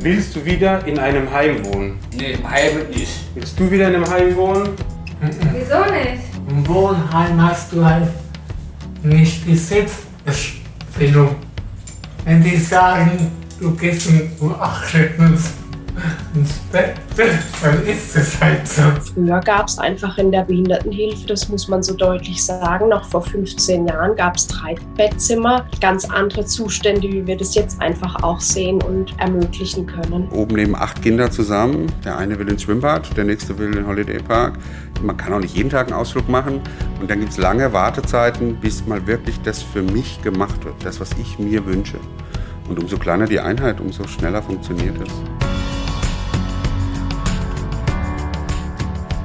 Willst du wieder in einem Heim wohnen? Nee, im Heim nicht. Willst du wieder in einem Heim wohnen? Wieso nicht? Im Wohnheim hast du halt nicht die Selbstbestimmung. Wenn die sagen, du gehst um 8 ins, Bett, dann ist es halt so. Früher gab es einfach in der Behindertenhilfe, das muss man so deutlich sagen, noch vor 15 Jahren gab es drei Bettzimmer, ganz andere Zustände, wie wir das jetzt einfach auch sehen und ermöglichen können. Oben leben acht Kinder zusammen. Der eine will ins Schwimmbad, der nächste will in den Holiday Park. Man kann auch nicht jeden Tag einen Ausflug machen. Und dann gibt es lange Wartezeiten, bis mal wirklich das für mich gemacht wird, das, was ich mir wünsche. Und umso kleiner die Einheit, umso schneller funktioniert es.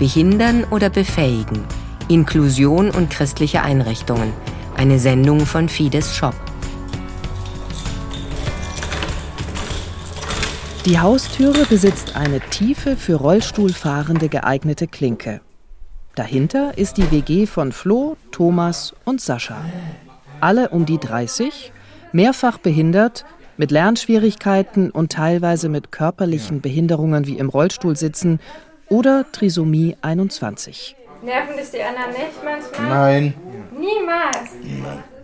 Behindern oder befähigen. Inklusion und christliche Einrichtungen. Eine Sendung von Fides Shop. Die Haustüre besitzt eine tiefe, für Rollstuhlfahrende geeignete Klinke. Dahinter ist die WG von Flo, Thomas und Sascha. Alle um die 30, mehrfach behindert, mit Lernschwierigkeiten und teilweise mit körperlichen Behinderungen wie im Rollstuhl sitzen oder Trisomie 21. Nerven dich die anderen nicht manchmal? Nein. Niemals.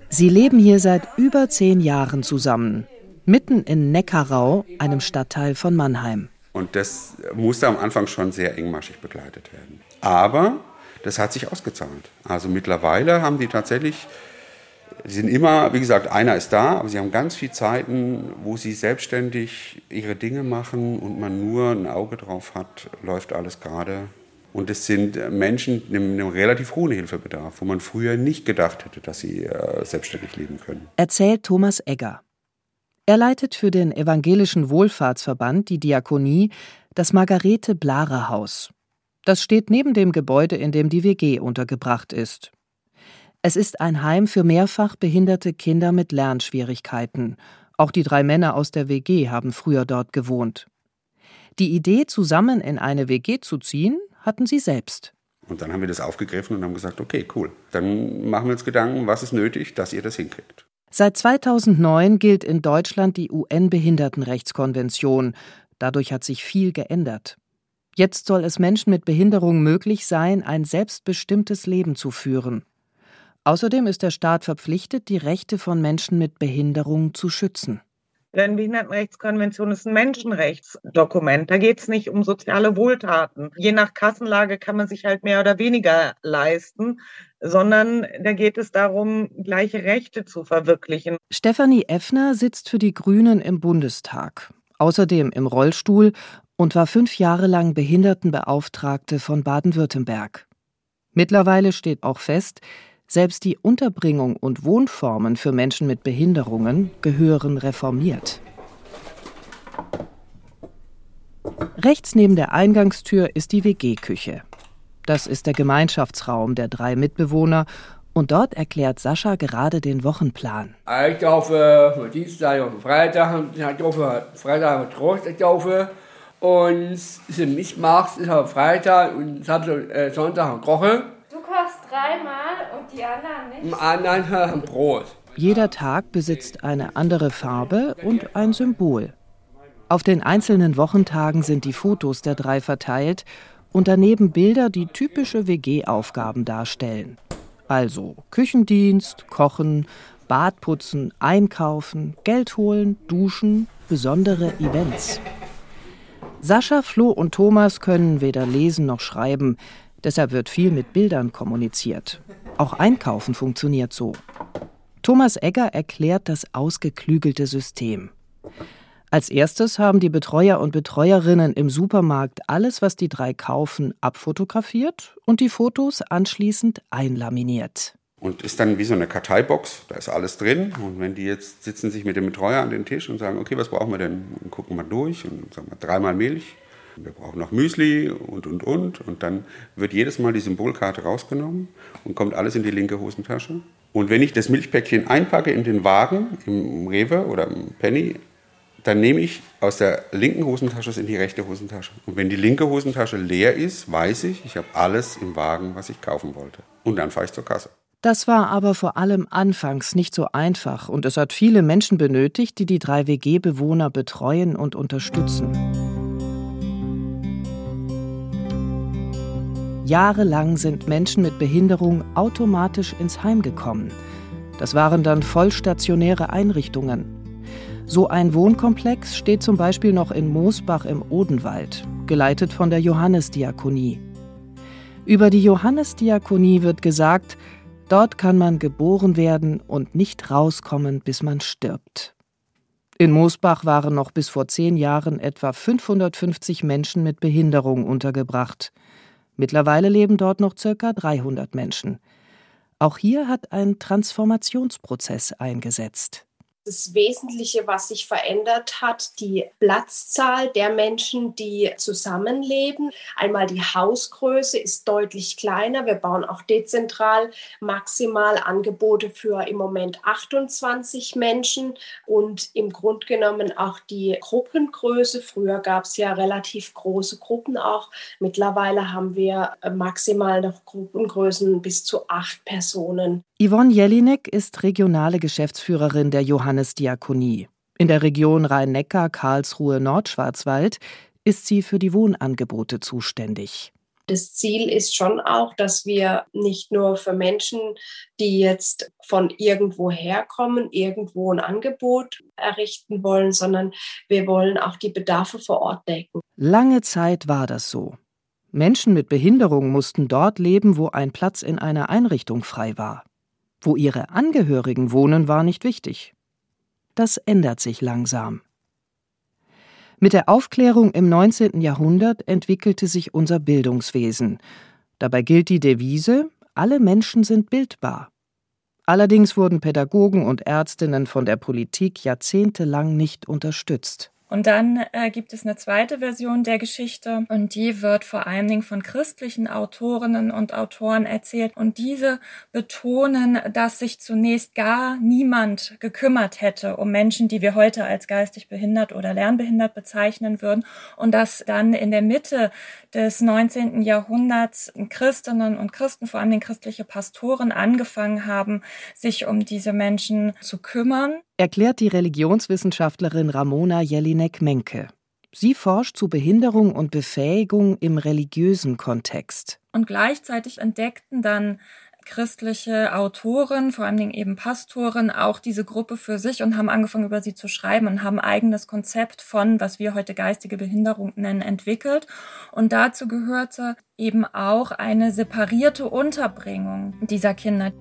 Sie leben hier seit über zehn Jahren zusammen, mitten in Neckarau, einem Stadtteil von Mannheim. Und das musste am Anfang schon sehr engmaschig begleitet werden. Aber das hat sich ausgezahlt. Also mittlerweile haben die tatsächlich, sie sind immer, wie gesagt, einer ist da, aber sie haben ganz viele Zeiten, wo sie selbstständig ihre Dinge machen und man nur ein Auge drauf hat, läuft alles gerade. Und es sind Menschen mit einem relativ hohen Hilfebedarf, wo man früher nicht gedacht hätte, dass sie äh, selbstständig leben können. Erzählt Thomas Egger. Er leitet für den Evangelischen Wohlfahrtsverband, die Diakonie, das Margarete Blare Haus. Das steht neben dem Gebäude, in dem die WG untergebracht ist. Es ist ein Heim für mehrfach behinderte Kinder mit Lernschwierigkeiten. Auch die drei Männer aus der WG haben früher dort gewohnt. Die Idee, zusammen in eine WG zu ziehen, hatten sie selbst. Und dann haben wir das aufgegriffen und haben gesagt, okay, cool. Dann machen wir uns Gedanken, was ist nötig, dass ihr das hinkriegt. Seit 2009 gilt in Deutschland die UN-Behindertenrechtskonvention. Dadurch hat sich viel geändert. Jetzt soll es Menschen mit Behinderung möglich sein, ein selbstbestimmtes Leben zu führen. Außerdem ist der Staat verpflichtet, die Rechte von Menschen mit Behinderung zu schützen. Denn Behindertenrechtskonvention ist ein Menschenrechtsdokument. Da geht es nicht um soziale Wohltaten. Je nach Kassenlage kann man sich halt mehr oder weniger leisten, sondern da geht es darum, gleiche Rechte zu verwirklichen. Stefanie Effner sitzt für die Grünen im Bundestag, außerdem im Rollstuhl und war fünf Jahre lang Behindertenbeauftragte von Baden-Württemberg. Mittlerweile steht auch fest, selbst die Unterbringung und Wohnformen für Menschen mit Behinderungen gehören reformiert. Rechts neben der Eingangstür ist die WG-Küche. Das ist der Gemeinschaftsraum der drei Mitbewohner und dort erklärt Sascha gerade den Wochenplan. Ich taufe für Dienstag und Freitag, ich taufe Freitag und Trost taufe und sind Mischmacht ist auf Freitag und äh, Sonntag und koche. Du kochst dreimal und die anderen nicht? Im anderen haben Brot. Jeder Tag besitzt eine andere Farbe und ein Symbol. Auf den einzelnen Wochentagen sind die Fotos der drei verteilt und daneben Bilder, die typische WG-Aufgaben darstellen. Also Küchendienst, Kochen, Badputzen, Einkaufen, Geld holen, Duschen, besondere Events. Sascha, Flo und Thomas können weder lesen noch schreiben, deshalb wird viel mit Bildern kommuniziert. Auch Einkaufen funktioniert so. Thomas Egger erklärt das ausgeklügelte System. Als erstes haben die Betreuer und Betreuerinnen im Supermarkt alles, was die drei kaufen, abfotografiert und die Fotos anschließend einlaminiert. Und ist dann wie so eine Karteibox, da ist alles drin. Und wenn die jetzt sitzen sich mit dem Betreuer an den Tisch und sagen, okay, was brauchen wir denn? Und gucken wir durch und sagen wir dreimal Milch. Wir brauchen noch Müsli und, und, und. Und dann wird jedes Mal die Symbolkarte rausgenommen und kommt alles in die linke Hosentasche. Und wenn ich das Milchpäckchen einpacke in den Wagen, im Rewe oder im Penny, dann nehme ich aus der linken Hosentasche es in die rechte Hosentasche. Und wenn die linke Hosentasche leer ist, weiß ich, ich habe alles im Wagen, was ich kaufen wollte. Und dann fahre ich zur Kasse. Das war aber vor allem anfangs nicht so einfach und es hat viele Menschen benötigt, die die drei WG-Bewohner betreuen und unterstützen. Jahrelang sind Menschen mit Behinderung automatisch ins Heim gekommen. Das waren dann vollstationäre Einrichtungen. So ein Wohnkomplex steht zum Beispiel noch in Moosbach im Odenwald, geleitet von der Johannesdiakonie. Über die Johannesdiakonie wird gesagt, Dort kann man geboren werden und nicht rauskommen, bis man stirbt. In Moosbach waren noch bis vor zehn Jahren etwa 550 Menschen mit Behinderung untergebracht. Mittlerweile leben dort noch circa 300 Menschen. Auch hier hat ein Transformationsprozess eingesetzt das Wesentliche, was sich verändert hat, die Platzzahl der Menschen, die zusammenleben. Einmal die Hausgröße ist deutlich kleiner. Wir bauen auch dezentral maximal Angebote für im Moment 28 Menschen und im Grunde genommen auch die Gruppengröße. Früher gab es ja relativ große Gruppen auch. Mittlerweile haben wir maximal noch Gruppengrößen bis zu acht Personen. Yvonne Jelinek ist regionale Geschäftsführerin der Johannesdiakonie. In der Region Rhein-Neckar, Karlsruhe, Nordschwarzwald ist sie für die Wohnangebote zuständig. Das Ziel ist schon auch, dass wir nicht nur für Menschen, die jetzt von irgendwo herkommen, irgendwo ein Angebot errichten wollen, sondern wir wollen auch die Bedarfe vor Ort decken. Lange Zeit war das so. Menschen mit Behinderung mussten dort leben, wo ein Platz in einer Einrichtung frei war. Wo ihre Angehörigen wohnen, war nicht wichtig. Das ändert sich langsam. Mit der Aufklärung im 19. Jahrhundert entwickelte sich unser Bildungswesen. Dabei gilt die Devise, alle Menschen sind bildbar. Allerdings wurden Pädagogen und Ärztinnen von der Politik jahrzehntelang nicht unterstützt. Und dann äh, gibt es eine zweite Version der Geschichte und die wird vor allen Dingen von christlichen Autorinnen und Autoren erzählt. Und diese betonen, dass sich zunächst gar niemand gekümmert hätte um Menschen, die wir heute als geistig behindert oder lernbehindert bezeichnen würden. Und dass dann in der Mitte des 19. Jahrhunderts Christinnen und Christen, vor allem christliche Pastoren, angefangen haben, sich um diese Menschen zu kümmern erklärt die Religionswissenschaftlerin Ramona Jelinek-Menke. Sie forscht zu Behinderung und Befähigung im religiösen Kontext. Und gleichzeitig entdeckten dann christliche Autoren, vor allen Dingen eben Pastoren, auch diese Gruppe für sich und haben angefangen, über sie zu schreiben und haben eigenes Konzept von, was wir heute geistige Behinderung nennen, entwickelt. Und dazu gehörte eben auch eine separierte Unterbringung dieser Kinder.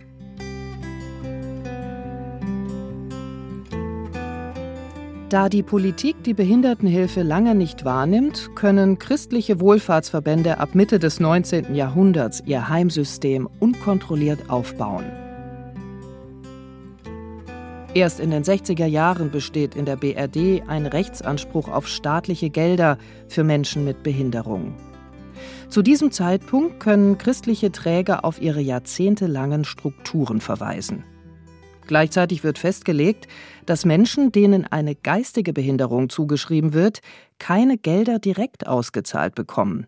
Da die Politik die Behindertenhilfe lange nicht wahrnimmt, können christliche Wohlfahrtsverbände ab Mitte des 19. Jahrhunderts ihr Heimsystem unkontrolliert aufbauen. Erst in den 60er Jahren besteht in der BRD ein Rechtsanspruch auf staatliche Gelder für Menschen mit Behinderung. Zu diesem Zeitpunkt können christliche Träger auf ihre jahrzehntelangen Strukturen verweisen. Gleichzeitig wird festgelegt, dass Menschen, denen eine geistige Behinderung zugeschrieben wird, keine Gelder direkt ausgezahlt bekommen.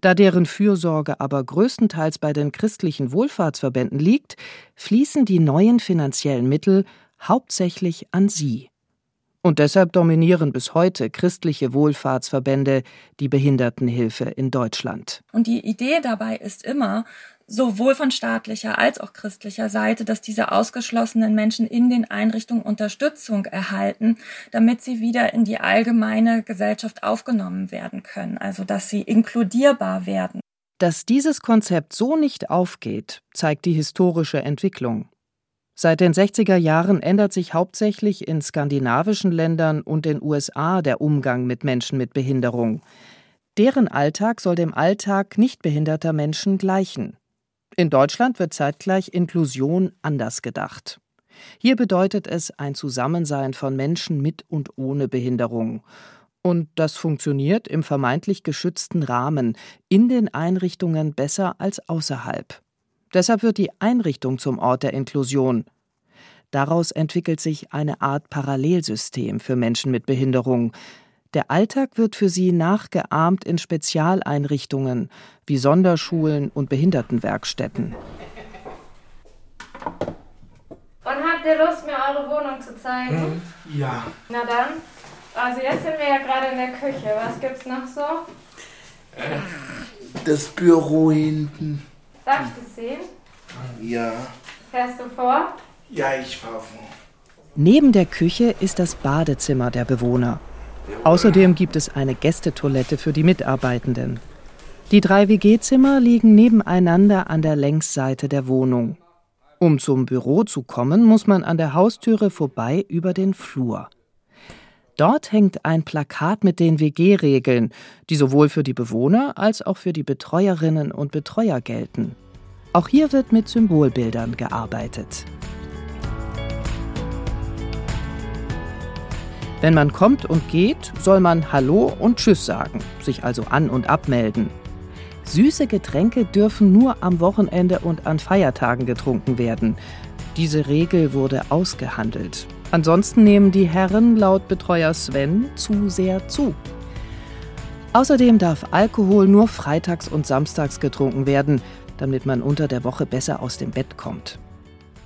Da deren Fürsorge aber größtenteils bei den christlichen Wohlfahrtsverbänden liegt, fließen die neuen finanziellen Mittel hauptsächlich an sie. Und deshalb dominieren bis heute christliche Wohlfahrtsverbände die Behindertenhilfe in Deutschland. Und die Idee dabei ist immer, sowohl von staatlicher als auch christlicher Seite, dass diese ausgeschlossenen Menschen in den Einrichtungen Unterstützung erhalten, damit sie wieder in die allgemeine Gesellschaft aufgenommen werden können, also dass sie inkludierbar werden. Dass dieses Konzept so nicht aufgeht, zeigt die historische Entwicklung. Seit den 60er Jahren ändert sich hauptsächlich in skandinavischen Ländern und den USA der Umgang mit Menschen mit Behinderung. Deren Alltag soll dem Alltag nicht behinderter Menschen gleichen. In Deutschland wird zeitgleich Inklusion anders gedacht. Hier bedeutet es ein Zusammensein von Menschen mit und ohne Behinderung. Und das funktioniert im vermeintlich geschützten Rahmen in den Einrichtungen besser als außerhalb. Deshalb wird die Einrichtung zum Ort der Inklusion. Daraus entwickelt sich eine Art Parallelsystem für Menschen mit Behinderung, der Alltag wird für sie nachgeahmt in Spezialeinrichtungen wie Sonderschulen und Behindertenwerkstätten. habt ihr Lust, mir eure Wohnung zu zeigen? Mhm. Ja. Na dann. Also jetzt sind wir ja gerade in der Küche. Was gibt's noch so? Das Büro hinten. Darf ich das sehen? Ja. Fährst du vor? Ja, ich fahr vor. Neben der Küche ist das Badezimmer der Bewohner. Außerdem gibt es eine Gästetoilette für die Mitarbeitenden. Die drei WG-Zimmer liegen nebeneinander an der Längsseite der Wohnung. Um zum Büro zu kommen, muss man an der Haustüre vorbei über den Flur. Dort hängt ein Plakat mit den WG-Regeln, die sowohl für die Bewohner als auch für die Betreuerinnen und Betreuer gelten. Auch hier wird mit Symbolbildern gearbeitet. Wenn man kommt und geht, soll man Hallo und Tschüss sagen, sich also an- und abmelden. Süße Getränke dürfen nur am Wochenende und an Feiertagen getrunken werden. Diese Regel wurde ausgehandelt. Ansonsten nehmen die Herren laut Betreuer Sven zu sehr zu. Außerdem darf Alkohol nur freitags und samstags getrunken werden, damit man unter der Woche besser aus dem Bett kommt.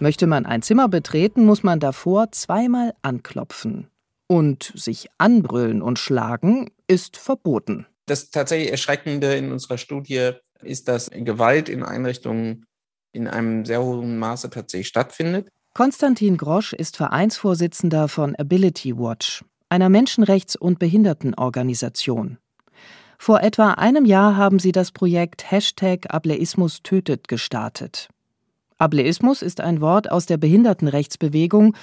Möchte man ein Zimmer betreten, muss man davor zweimal anklopfen. Und sich anbrüllen und schlagen ist verboten. Das tatsächlich Erschreckende in unserer Studie ist, dass Gewalt in Einrichtungen in einem sehr hohen Maße tatsächlich stattfindet. Konstantin Grosch ist Vereinsvorsitzender von Ability Watch, einer Menschenrechts- und Behindertenorganisation. Vor etwa einem Jahr haben sie das Projekt Hashtag Ableismus tötet gestartet. Ableismus ist ein Wort aus der Behindertenrechtsbewegung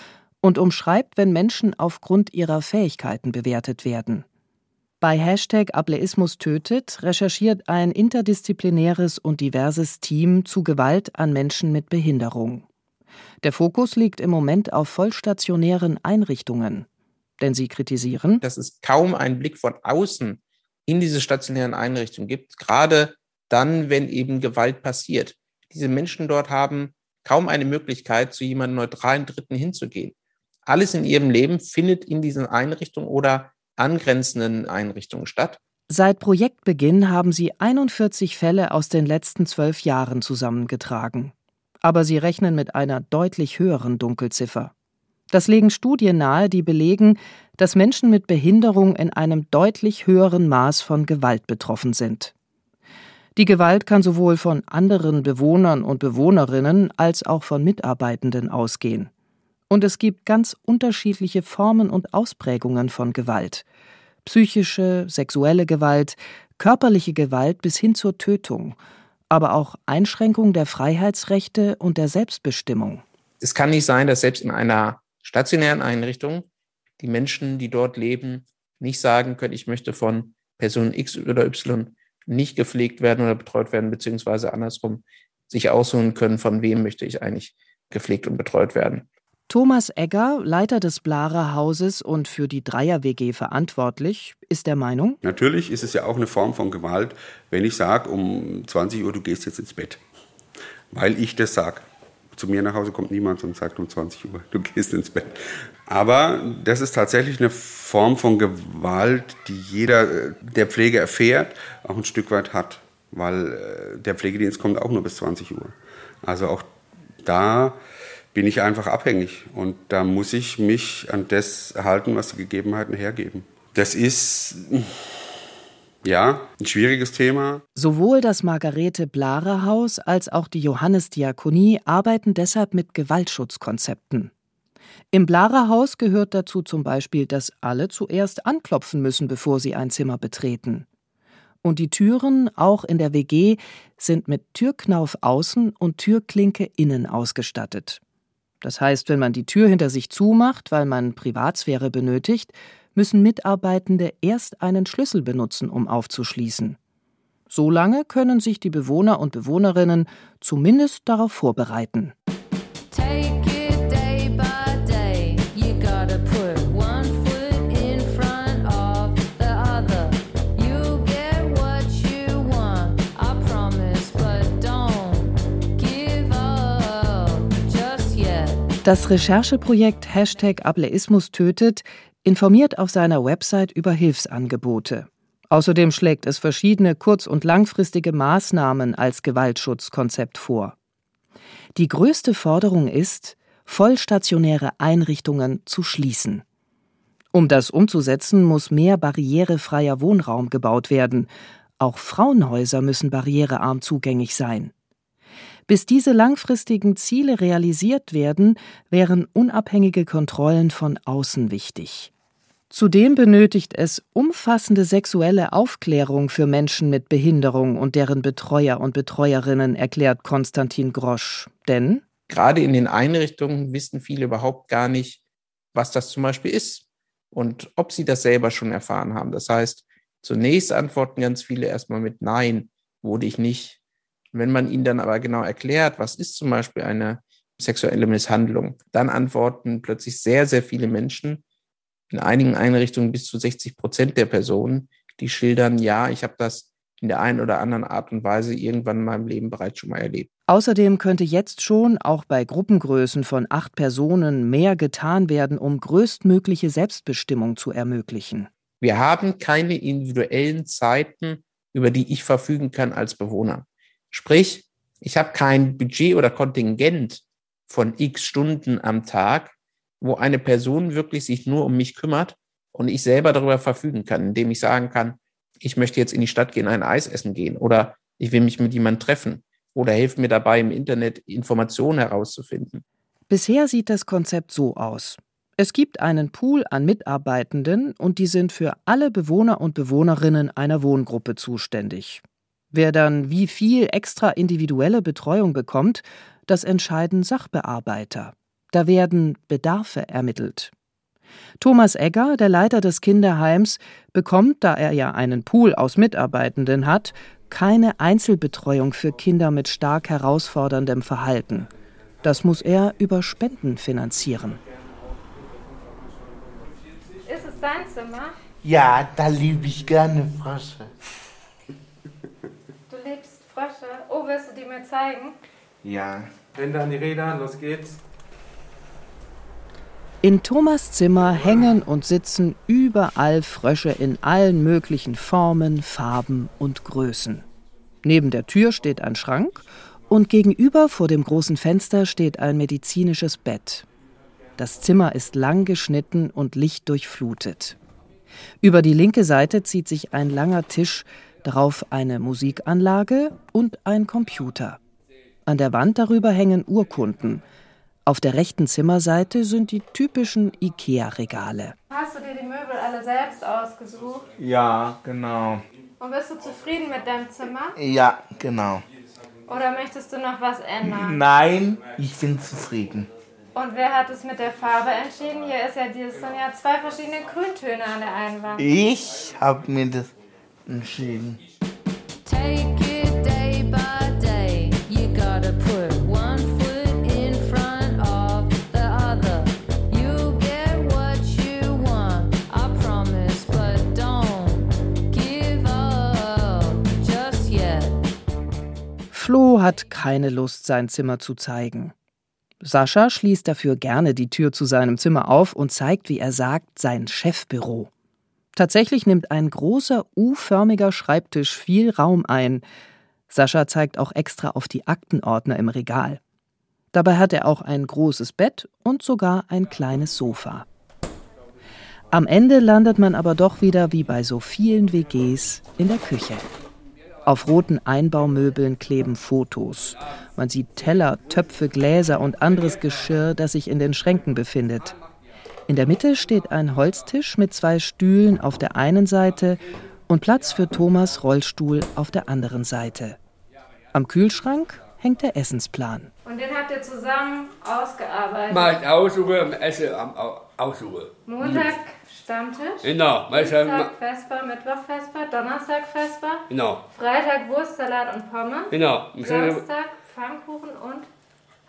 und umschreibt, wenn Menschen aufgrund ihrer Fähigkeiten bewertet werden. Bei Hashtag Ableismus tötet recherchiert ein interdisziplinäres und diverses Team zu Gewalt an Menschen mit Behinderung. Der Fokus liegt im Moment auf vollstationären Einrichtungen. Denn sie kritisieren, dass es kaum einen Blick von außen in diese stationären Einrichtungen gibt, gerade dann, wenn eben Gewalt passiert. Diese Menschen dort haben kaum eine Möglichkeit, zu jemandem neutralen Dritten hinzugehen. Alles in ihrem Leben findet in diesen Einrichtungen oder angrenzenden Einrichtungen statt. Seit Projektbeginn haben sie 41 Fälle aus den letzten zwölf Jahren zusammengetragen. Aber sie rechnen mit einer deutlich höheren Dunkelziffer. Das legen Studien nahe, die belegen, dass Menschen mit Behinderung in einem deutlich höheren Maß von Gewalt betroffen sind. Die Gewalt kann sowohl von anderen Bewohnern und Bewohnerinnen als auch von Mitarbeitenden ausgehen. Und es gibt ganz unterschiedliche Formen und Ausprägungen von Gewalt. Psychische, sexuelle Gewalt, körperliche Gewalt bis hin zur Tötung, aber auch Einschränkung der Freiheitsrechte und der Selbstbestimmung. Es kann nicht sein, dass selbst in einer stationären Einrichtung die Menschen, die dort leben, nicht sagen können, ich möchte von Person X oder Y nicht gepflegt werden oder betreut werden, beziehungsweise andersrum sich aussuchen können, von wem möchte ich eigentlich gepflegt und betreut werden. Thomas Egger, Leiter des Blarer Hauses und für die Dreier-WG verantwortlich, ist der Meinung: Natürlich ist es ja auch eine Form von Gewalt, wenn ich sage, um 20 Uhr, du gehst jetzt ins Bett. Weil ich das sage. Zu mir nach Hause kommt niemand und sagt um 20 Uhr, du gehst ins Bett. Aber das ist tatsächlich eine Form von Gewalt, die jeder, der Pflege erfährt, auch ein Stück weit hat. Weil der Pflegedienst kommt auch nur bis 20 Uhr. Also auch da bin ich einfach abhängig. Und da muss ich mich an das halten, was die Gegebenheiten hergeben. Das ist, ja, ein schwieriges Thema. Sowohl das Margarete Blarer Haus als auch die Johannesdiakonie arbeiten deshalb mit Gewaltschutzkonzepten. Im Blarer Haus gehört dazu zum Beispiel, dass alle zuerst anklopfen müssen, bevor sie ein Zimmer betreten. Und die Türen, auch in der WG, sind mit Türknauf außen und Türklinke innen ausgestattet. Das heißt, wenn man die Tür hinter sich zumacht, weil man Privatsphäre benötigt, müssen Mitarbeitende erst einen Schlüssel benutzen, um aufzuschließen. So lange können sich die Bewohner und Bewohnerinnen zumindest darauf vorbereiten. Das Rechercheprojekt Hashtag Ableismus tötet informiert auf seiner Website über Hilfsangebote. Außerdem schlägt es verschiedene kurz- und langfristige Maßnahmen als Gewaltschutzkonzept vor. Die größte Forderung ist, vollstationäre Einrichtungen zu schließen. Um das umzusetzen, muss mehr barrierefreier Wohnraum gebaut werden. Auch Frauenhäuser müssen barrierearm zugänglich sein. Bis diese langfristigen Ziele realisiert werden, wären unabhängige Kontrollen von außen wichtig. Zudem benötigt es umfassende sexuelle Aufklärung für Menschen mit Behinderung und deren Betreuer und Betreuerinnen, erklärt Konstantin Grosch. Denn gerade in den Einrichtungen wissen viele überhaupt gar nicht, was das zum Beispiel ist und ob sie das selber schon erfahren haben. Das heißt, zunächst antworten ganz viele erstmal mit Nein, wurde ich nicht. Wenn man ihnen dann aber genau erklärt, was ist zum Beispiel eine sexuelle Misshandlung, dann antworten plötzlich sehr, sehr viele Menschen, in einigen Einrichtungen bis zu 60 Prozent der Personen, die schildern, ja, ich habe das in der einen oder anderen Art und Weise irgendwann in meinem Leben bereits schon mal erlebt. Außerdem könnte jetzt schon auch bei Gruppengrößen von acht Personen mehr getan werden, um größtmögliche Selbstbestimmung zu ermöglichen. Wir haben keine individuellen Zeiten, über die ich verfügen kann als Bewohner. Sprich, ich habe kein Budget oder Kontingent von x Stunden am Tag, wo eine Person wirklich sich nur um mich kümmert und ich selber darüber verfügen kann, indem ich sagen kann, ich möchte jetzt in die Stadt gehen, ein Eis essen gehen oder ich will mich mit jemandem treffen oder helfe mir dabei, im Internet Informationen herauszufinden. Bisher sieht das Konzept so aus. Es gibt einen Pool an Mitarbeitenden und die sind für alle Bewohner und Bewohnerinnen einer Wohngruppe zuständig. Wer dann wie viel extra individuelle Betreuung bekommt, das entscheiden Sachbearbeiter. Da werden Bedarfe ermittelt. Thomas Egger, der Leiter des Kinderheims, bekommt, da er ja einen Pool aus Mitarbeitenden hat, keine Einzelbetreuung für Kinder mit stark herausforderndem Verhalten. Das muss er über Spenden finanzieren. Ist es dein Zimmer? Ja, da liebe ich gerne Frösche. Du liebst Oh, willst du die mir zeigen? Ja. Hände an die Räder, los geht's. In Thomas Zimmer hängen und sitzen überall Frösche in allen möglichen Formen, Farben und Größen. Neben der Tür steht ein Schrank und gegenüber vor dem großen Fenster steht ein medizinisches Bett. Das Zimmer ist lang geschnitten und lichtdurchflutet. Über die linke Seite zieht sich ein langer Tisch, darauf eine Musikanlage und ein Computer. An der Wand darüber hängen Urkunden – auf der rechten Zimmerseite sind die typischen IKEA-Regale. Hast du dir die Möbel alle selbst ausgesucht? Ja, genau. Und bist du zufrieden mit deinem Zimmer? Ja, genau. Oder möchtest du noch was ändern? Nein, ich bin zufrieden. Und wer hat es mit der Farbe entschieden? Hier ist ja, dieses sind ja zwei verschiedene Grüntöne an der Einwand. Ich habe mir das entschieden. Take it day by day. You gotta put one foot in front of the other. You get what you want, I promise, but don't give up just yet. Flo hat keine Lust, sein Zimmer zu zeigen. Sascha schließt dafür gerne die Tür zu seinem Zimmer auf und zeigt, wie er sagt, sein Chefbüro. Tatsächlich nimmt ein großer U-förmiger Schreibtisch viel Raum ein. Sascha zeigt auch extra auf die Aktenordner im Regal. Dabei hat er auch ein großes Bett und sogar ein kleines Sofa. Am Ende landet man aber doch wieder wie bei so vielen WGs in der Küche. Auf roten Einbaumöbeln kleben Fotos. Man sieht Teller, Töpfe, Gläser und anderes Geschirr, das sich in den Schränken befindet. In der Mitte steht ein Holztisch mit zwei Stühlen auf der einen Seite und Platz für Thomas Rollstuhl auf der anderen Seite. Am Kühlschrank hängt der Essensplan. Und den habt ihr zusammen ausgearbeitet. Mal aussuchen, am Essen am Au- aussuchen. Montag Stammtisch. Genau, Dienstag Vesper, Mittwoch Vesper, Donnerstag Vesper, Genau, Freitag Wurstsalat und Pommes, genau. Samstag Pfannkuchen und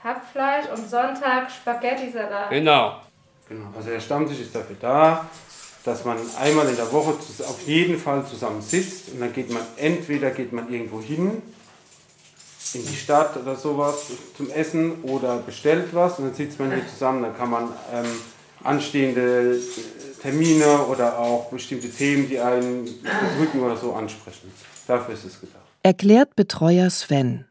Hackfleisch und Sonntag Spaghetti-Salat. Genau. Genau. Also der Stammtisch ist dafür da, dass man einmal in der Woche auf jeden Fall zusammen sitzt und dann geht man entweder geht man irgendwo hin in die Stadt oder sowas zum Essen oder bestellt was und dann sitzt man hier zusammen, dann kann man ähm, anstehende äh, Termine oder auch bestimmte Themen, die einen bedrücken oder so ansprechen. Dafür ist es gedacht. Erklärt Betreuer Sven.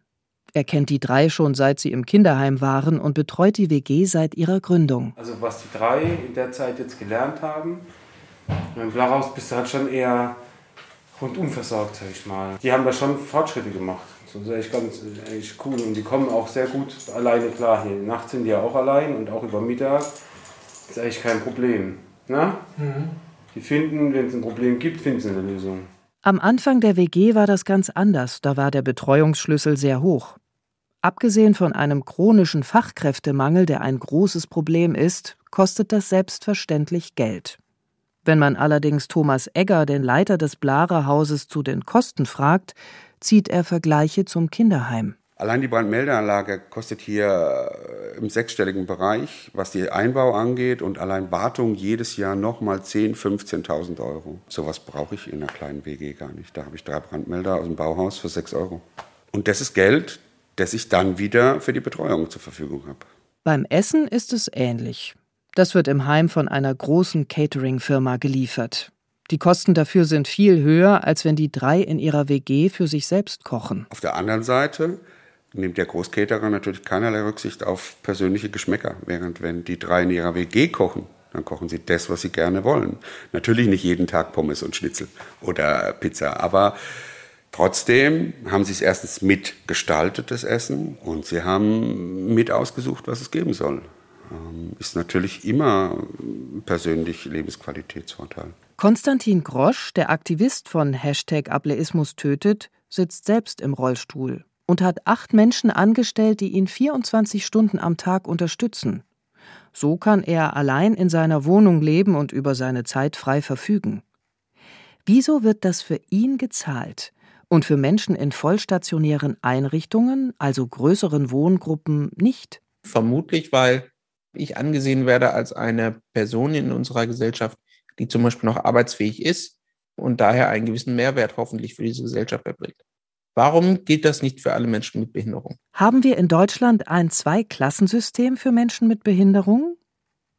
Er kennt die drei schon seit sie im Kinderheim waren und betreut die WG seit ihrer Gründung. Also was die drei in der Zeit jetzt gelernt haben, im Blauhaus bist du halt schon eher rundum versorgt, sag ich mal. Die haben da schon Fortschritte gemacht. So das ist echt ganz echt cool. Und die kommen auch sehr gut alleine klar hier. Nachts sind die ja auch allein und auch über Mittag. ist eigentlich kein Problem. Na? Die finden, wenn es ein Problem gibt, finden sie eine Lösung. Am Anfang der WG war das ganz anders, da war der Betreuungsschlüssel sehr hoch. Abgesehen von einem chronischen Fachkräftemangel, der ein großes Problem ist, kostet das selbstverständlich Geld. Wenn man allerdings Thomas Egger, den Leiter des Blarer Hauses, zu den Kosten fragt, zieht er Vergleiche zum Kinderheim. Allein die Brandmeldeanlage kostet hier äh, im sechsstelligen Bereich, was die Einbau angeht und allein Wartung jedes Jahr nochmal 10.000, 15.000 Euro. Sowas brauche ich in einer kleinen WG gar nicht. Da habe ich drei Brandmelder aus dem Bauhaus für 6 Euro. Und das ist Geld, das ich dann wieder für die Betreuung zur Verfügung habe. Beim Essen ist es ähnlich. Das wird im Heim von einer großen Catering-Firma geliefert. Die Kosten dafür sind viel höher, als wenn die drei in ihrer WG für sich selbst kochen. Auf der anderen Seite nimmt der Großcaterer natürlich keinerlei Rücksicht auf persönliche Geschmäcker. Während wenn die drei in ihrer WG kochen, dann kochen sie das, was sie gerne wollen. Natürlich nicht jeden Tag Pommes und Schnitzel oder Pizza, aber trotzdem haben sie es erstens mitgestaltet, das Essen, und sie haben mit ausgesucht, was es geben soll. Ähm, Ist natürlich immer persönlich Lebensqualitätsvorteil. Konstantin Grosch, der Aktivist von Hashtag Ableismus tötet, sitzt selbst im Rollstuhl und hat acht Menschen angestellt, die ihn 24 Stunden am Tag unterstützen. So kann er allein in seiner Wohnung leben und über seine Zeit frei verfügen. Wieso wird das für ihn gezahlt und für Menschen in vollstationären Einrichtungen, also größeren Wohngruppen, nicht? Vermutlich, weil ich angesehen werde als eine Person in unserer Gesellschaft, die zum Beispiel noch arbeitsfähig ist und daher einen gewissen Mehrwert hoffentlich für diese Gesellschaft erbringt. Warum gilt das nicht für alle Menschen mit Behinderung? Haben wir in Deutschland ein Zweiklassensystem für Menschen mit Behinderung?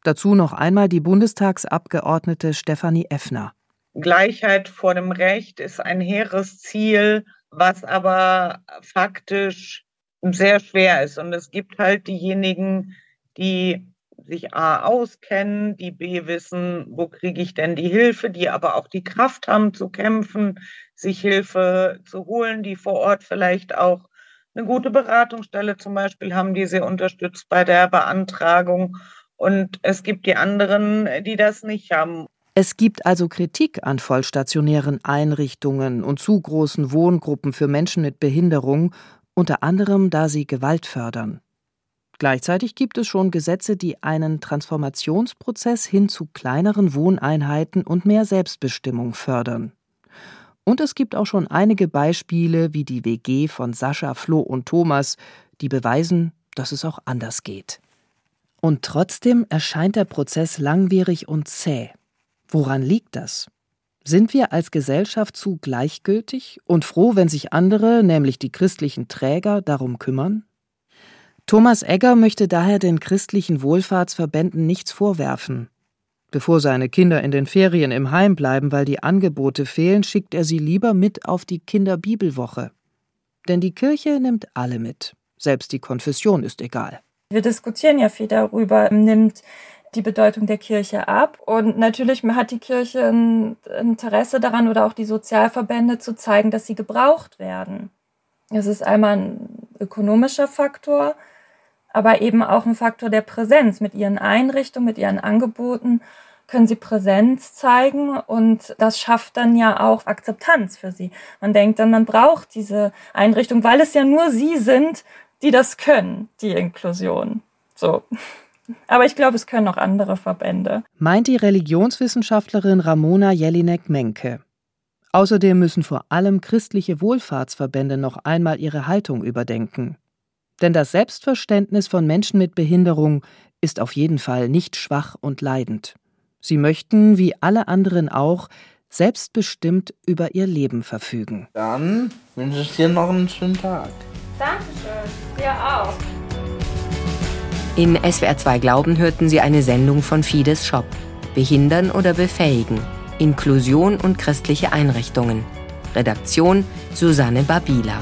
Dazu noch einmal die Bundestagsabgeordnete Stefanie Effner. Gleichheit vor dem Recht ist ein hehres Ziel, was aber faktisch sehr schwer ist. Und es gibt halt diejenigen, die sich A auskennen, die B wissen, wo kriege ich denn die Hilfe, die aber auch die Kraft haben zu kämpfen, sich Hilfe zu holen, die vor Ort vielleicht auch eine gute Beratungsstelle zum Beispiel haben, die sie unterstützt bei der Beantragung. Und es gibt die anderen, die das nicht haben. Es gibt also Kritik an vollstationären Einrichtungen und zu großen Wohngruppen für Menschen mit Behinderung, unter anderem da sie Gewalt fördern. Gleichzeitig gibt es schon Gesetze, die einen Transformationsprozess hin zu kleineren Wohneinheiten und mehr Selbstbestimmung fördern. Und es gibt auch schon einige Beispiele wie die WG von Sascha, Flo und Thomas, die beweisen, dass es auch anders geht. Und trotzdem erscheint der Prozess langwierig und zäh. Woran liegt das? Sind wir als Gesellschaft zu gleichgültig und froh, wenn sich andere, nämlich die christlichen Träger, darum kümmern? Thomas Egger möchte daher den christlichen Wohlfahrtsverbänden nichts vorwerfen. Bevor seine Kinder in den Ferien im Heim bleiben, weil die Angebote fehlen, schickt er sie lieber mit auf die Kinderbibelwoche. Denn die Kirche nimmt alle mit. Selbst die Konfession ist egal. Wir diskutieren ja viel darüber, nimmt die Bedeutung der Kirche ab. Und natürlich hat die Kirche ein Interesse daran oder auch die Sozialverbände zu zeigen, dass sie gebraucht werden. Es ist einmal ein ökonomischer Faktor, aber eben auch ein Faktor der Präsenz. Mit ihren Einrichtungen, mit ihren Angeboten können sie Präsenz zeigen und das schafft dann ja auch Akzeptanz für sie. Man denkt dann, man braucht diese Einrichtung, weil es ja nur sie sind, die das können, die Inklusion. So. Aber ich glaube, es können auch andere Verbände. Meint die Religionswissenschaftlerin Ramona Jelinek-Menke. Außerdem müssen vor allem christliche Wohlfahrtsverbände noch einmal ihre Haltung überdenken. Denn das Selbstverständnis von Menschen mit Behinderung ist auf jeden Fall nicht schwach und leidend. Sie möchten, wie alle anderen auch, selbstbestimmt über ihr Leben verfügen. Dann wünsche ich dir noch einen schönen Tag. Dankeschön. Dir auch. In SWR 2 Glauben hörten Sie eine Sendung von Fides Shop. Behindern oder befähigen. Inklusion und christliche Einrichtungen. Redaktion Susanne Babila.